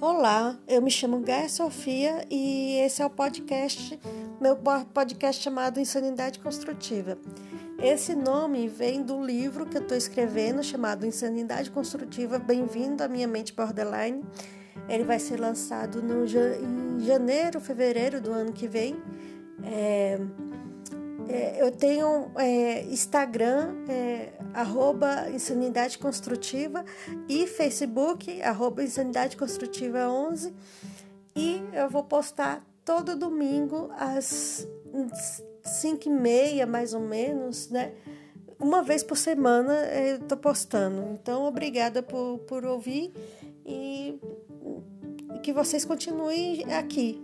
Olá, eu me chamo Gaia Sofia e esse é o podcast, meu podcast chamado Insanidade Construtiva. Esse nome vem do livro que eu estou escrevendo chamado Insanidade Construtiva, Bem-vindo à Minha Mente Borderline. Ele vai ser lançado no, em janeiro, fevereiro do ano que vem. É, é, eu tenho é, Instagram, é, arroba Insanidade Construtiva, e Facebook, arroba Insanidade Construtiva 11. E eu vou postar todo domingo às 5 e meia, mais ou menos, né? Uma vez por semana eu tô postando. Então, obrigada por, por ouvir e que vocês continuem aqui.